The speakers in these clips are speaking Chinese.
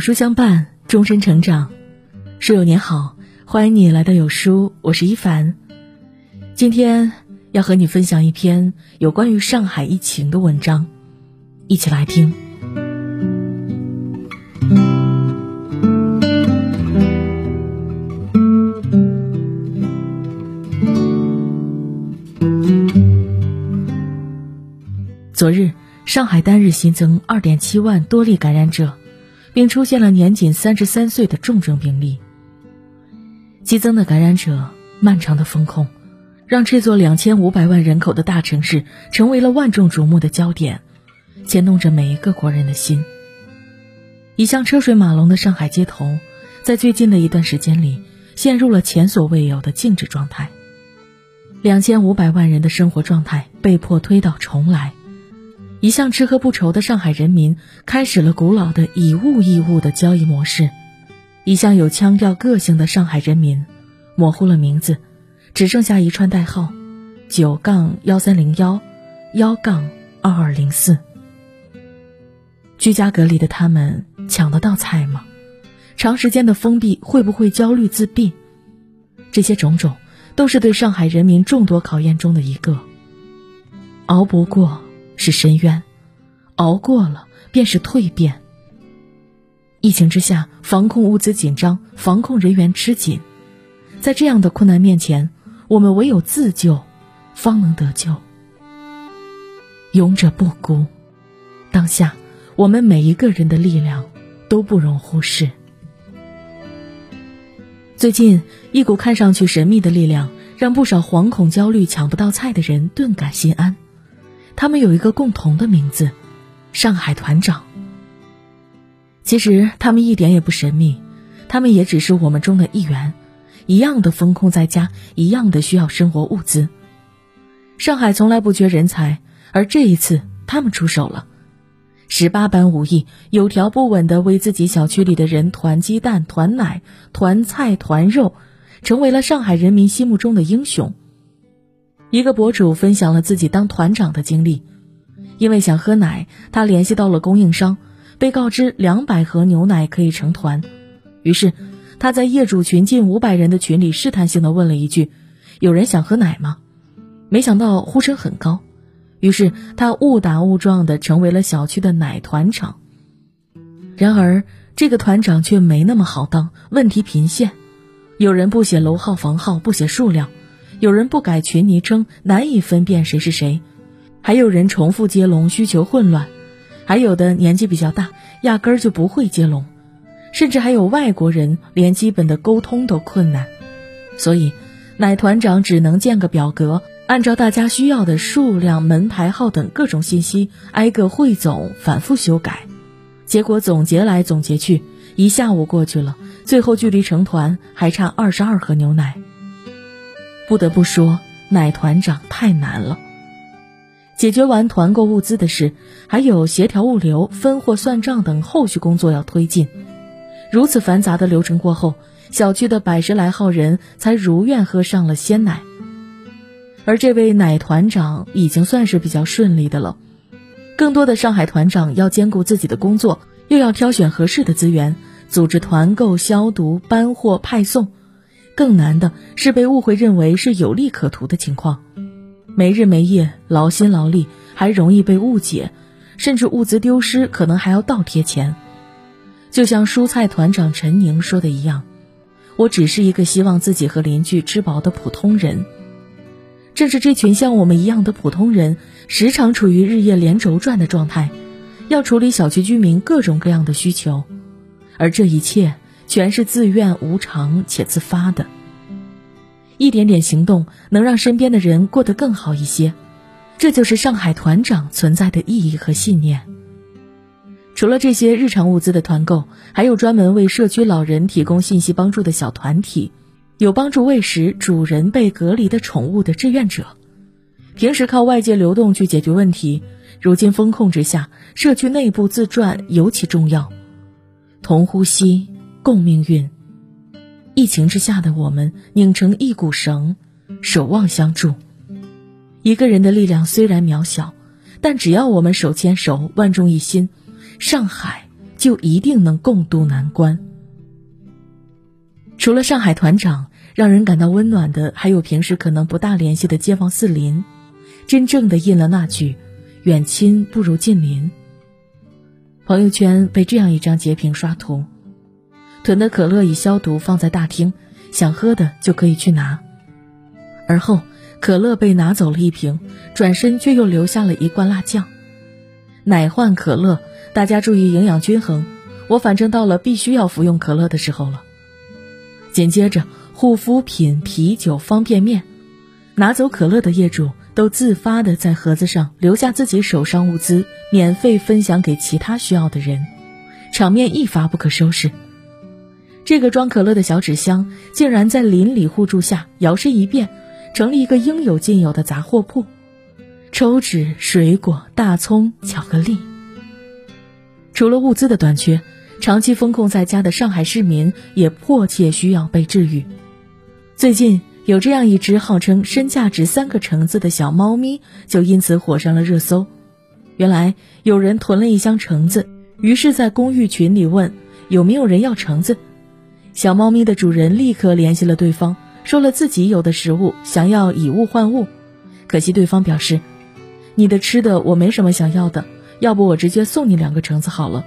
有书相伴，终身成长。书友您好，欢迎你来到有书，我是一凡。今天要和你分享一篇有关于上海疫情的文章，一起来听。昨日，上海单日新增二点七万多例感染者，并出现了年仅三十三岁的重症病例。激增的感染者，漫长的封控，让这座两千五百万人口的大城市成为了万众瞩目的焦点，牵动着每一个国人的心。一向车水马龙的上海街头，在最近的一段时间里，陷入了前所未有的静止状态。两千五百万人的生活状态被迫推倒重来。一向吃喝不愁的上海人民开始了古老的以物易物的交易模式，一向有腔调个性的上海人民模糊了名字，只剩下一串代号：九杠幺三零幺，幺杠二二零四。居家隔离的他们抢得到菜吗？长时间的封闭会不会焦虑自闭？这些种种，都是对上海人民众多考验中的一个。熬不过。是深渊，熬过了便是蜕变。疫情之下，防控物资紧张，防控人员吃紧，在这样的困难面前，我们唯有自救，方能得救。勇者不孤，当下我们每一个人的力量都不容忽视。最近，一股看上去神秘的力量，让不少惶恐、焦虑、抢不到菜的人顿感心安。他们有一个共同的名字，上海团长。其实他们一点也不神秘，他们也只是我们中的一员，一样的封控在家，一样的需要生活物资。上海从来不缺人才，而这一次他们出手了，十八般武艺，有条不紊的为自己小区里的人团鸡蛋、团奶、团菜、团肉，成为了上海人民心目中的英雄。一个博主分享了自己当团长的经历，因为想喝奶，他联系到了供应商，被告知两百盒牛奶可以成团，于是他在业主群近五百人的群里试探性的问了一句：“有人想喝奶吗？”没想到呼声很高，于是他误打误撞的成为了小区的奶团长。然而这个团长却没那么好当，问题频现，有人不写楼号房号，不写数量。有人不改群昵称，难以分辨谁是谁；还有人重复接龙，需求混乱；还有的年纪比较大，压根儿就不会接龙；甚至还有外国人，连基本的沟通都困难。所以，奶团长只能建个表格，按照大家需要的数量、门牌号等各种信息，挨个汇总，反复修改。结果总结来总结去，一下午过去了，最后距离成团还差二十二盒牛奶。不得不说，奶团长太难了。解决完团购物资的事，还有协调物流、分货、算账等后续工作要推进。如此繁杂的流程过后，小区的百十来号人才如愿喝上了鲜奶。而这位奶团长已经算是比较顺利的了。更多的上海团长要兼顾自己的工作，又要挑选合适的资源，组织团购、消毒、搬货、派送。更难的是被误会认为是有利可图的情况，没日没夜劳心劳力，还容易被误解，甚至物资丢失，可能还要倒贴钱。就像蔬菜团长陈宁说的一样：“我只是一个希望自己和邻居吃饱的普通人。”正是这群像我们一样的普通人，时常处于日夜连轴转的状态，要处理小区居民各种各样的需求，而这一切。全是自愿、无偿且自发的，一点点行动能让身边的人过得更好一些，这就是上海团长存在的意义和信念。除了这些日常物资的团购，还有专门为社区老人提供信息帮助的小团体，有帮助喂食主人被隔离的宠物的志愿者。平时靠外界流动去解决问题，如今风控之下，社区内部自转尤其重要。同呼吸。共命运。疫情之下的我们拧成一股绳，守望相助。一个人的力量虽然渺小，但只要我们手牵手，万众一心，上海就一定能共度难关。除了上海团长，让人感到温暖的，还有平时可能不大联系的街坊四邻，真正的应了那句“远亲不如近邻”。朋友圈被这样一张截屏刷图：囤的可乐已消毒，放在大厅，想喝的就可以去拿。而后，可乐被拿走了一瓶，转身却又留下了一罐辣酱。奶换可乐，大家注意营养均衡。我反正到了必须要服用可乐的时候了。紧接着，护肤品、啤酒、方便面，拿走可乐的业主都自发的在盒子上留下自己手上物资，免费分享给其他需要的人，场面一发不可收拾。这个装可乐的小纸箱竟然在邻里互助下摇身一变，成了一个应有尽有的杂货铺，抽纸、水果、大葱、巧克力。除了物资的短缺。长期封控在家的上海市民也迫切需要被治愈。最近有这样一只号称身价值三个橙子的小猫咪，就因此火上了热搜。原来有人囤了一箱橙子，于是，在公寓群里问有没有人要橙子。小猫咪的主人立刻联系了对方，说了自己有的食物，想要以物换物。可惜对方表示：“你的吃的我没什么想要的，要不我直接送你两个橙子好了。”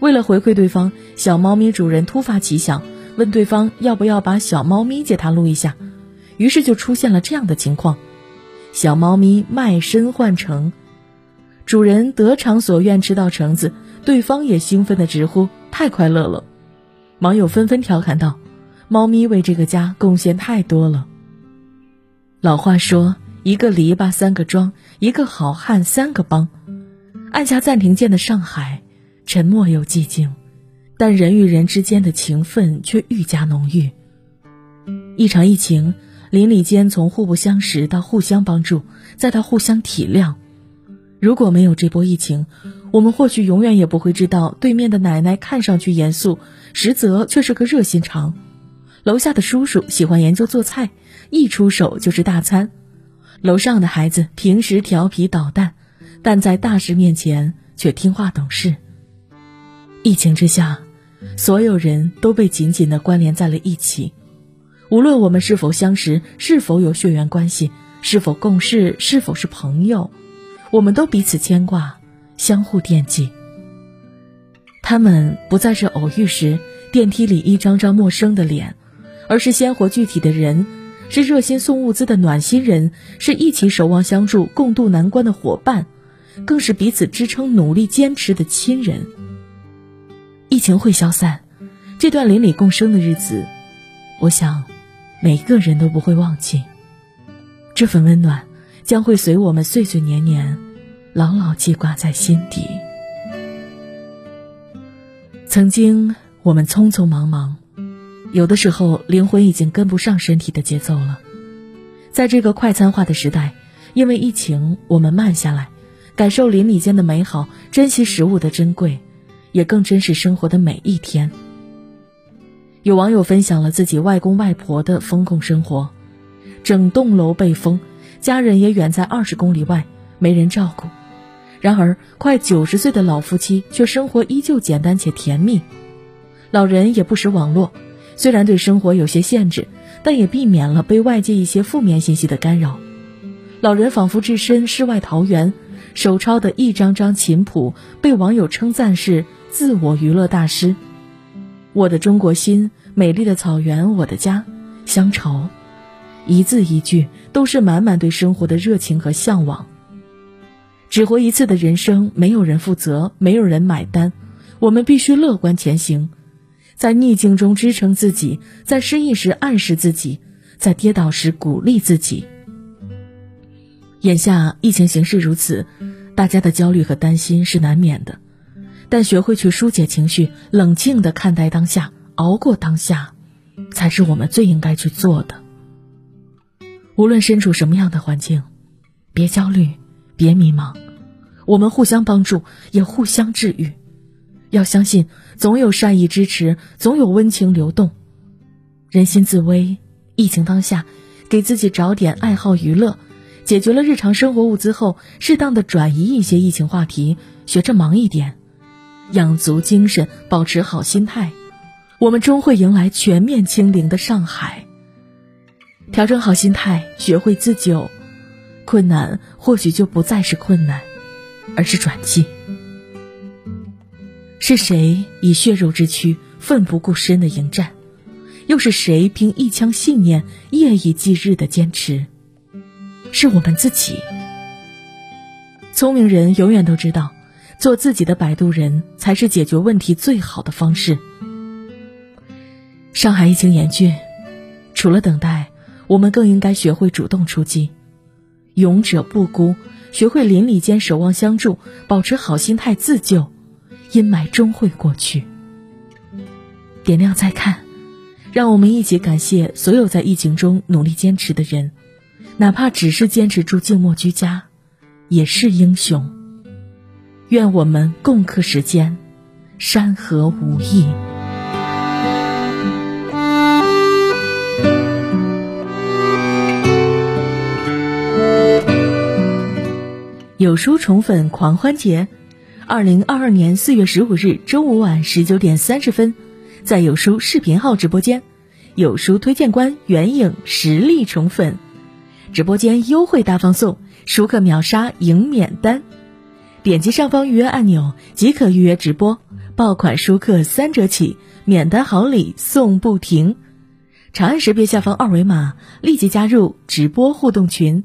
为了回馈对方，小猫咪主人突发奇想，问对方要不要把小猫咪借他录一下，于是就出现了这样的情况：小猫咪卖身换橙，主人得偿所愿吃到橙子，对方也兴奋的直呼太快乐了。网友纷纷调侃道：“猫咪为这个家贡献太多了。”老话说：“一个篱笆三个桩，一个好汉三个帮。”按下暂停键的上海。沉默又寂静，但人与人之间的情分却愈加浓郁。一场疫情，邻里间从互不相识到互相帮助，再到互相体谅。如果没有这波疫情，我们或许永远也不会知道，对面的奶奶看上去严肃，实则却是个热心肠；楼下的叔叔喜欢研究做菜，一出手就是大餐；楼上的孩子平时调皮捣蛋，但在大事面前却听话懂事。疫情之下，所有人都被紧紧的关联在了一起。无论我们是否相识，是否有血缘关系，是否共事，是否是朋友，我们都彼此牵挂，相互惦记。他们不再是偶遇时电梯里一张张陌生的脸，而是鲜活具体的人，是热心送物资的暖心人，是一起守望相助、共度难关的伙伴，更是彼此支撑、努力坚持的亲人。疫情会消散，这段邻里共生的日子，我想，每个人都不会忘记。这份温暖将会随我们岁岁年年，牢牢记挂在心底。曾经我们匆匆忙忙，有的时候灵魂已经跟不上身体的节奏了。在这个快餐化的时代，因为疫情，我们慢下来，感受邻里间的美好，珍惜食物的珍贵。也更珍视生活的每一天。有网友分享了自己外公外婆的封控生活，整栋楼被封，家人也远在二十公里外，没人照顾。然而，快九十岁的老夫妻却生活依旧简单且甜蜜。老人也不识网络，虽然对生活有些限制，但也避免了被外界一些负面信息的干扰。老人仿佛置身世外桃源，手抄的一张张琴谱被网友称赞是。自我娱乐大师，我的中国心，美丽的草原，我的家，乡愁，一字一句都是满满对生活的热情和向往。只活一次的人生，没有人负责，没有人买单，我们必须乐观前行，在逆境中支撑自己，在失意时暗示自己，在跌倒时鼓励自己。眼下疫情形势如此，大家的焦虑和担心是难免的。但学会去疏解情绪，冷静的看待当下，熬过当下，才是我们最应该去做的。无论身处什么样的环境，别焦虑，别迷茫，我们互相帮助，也互相治愈。要相信，总有善意支持，总有温情流动。人心自危，疫情当下，给自己找点爱好娱乐，解决了日常生活物资后，适当的转移一些疫情话题，学着忙一点。养足精神，保持好心态，我们终会迎来全面清零的上海。调整好心态，学会自救，困难或许就不再是困难，而是转机。是谁以血肉之躯、奋不顾身的迎战？又是谁凭一腔信念、夜以继日的坚持？是我们自己。聪明人永远都知道，做自己的摆渡人才是解决问题最好的方式。上海疫情严峻，除了等待，我们更应该学会主动出击，勇者不孤，学会邻里间守望相助，保持好心态自救，阴霾终会过去。点亮再看，让我们一起感谢所有在疫情中努力坚持的人，哪怕只是坚持住静默居家。也是英雄。愿我们共克时艰，山河无益。有书宠粉狂欢节，二零二二年四月十五日中午晚十九点三十分，在有书视频号直播间，有书推荐官袁颖实力宠粉，直播间优惠大放送。舒克秒杀赢免单，点击上方预约按钮即可预约直播，爆款舒克三折起，免单好礼送不停。长按识别下方二维码，立即加入直播互动群。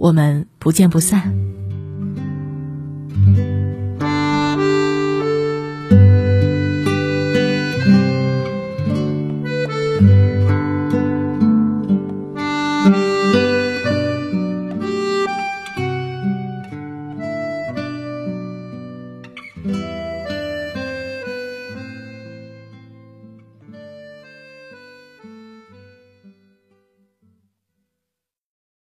我们不见不散。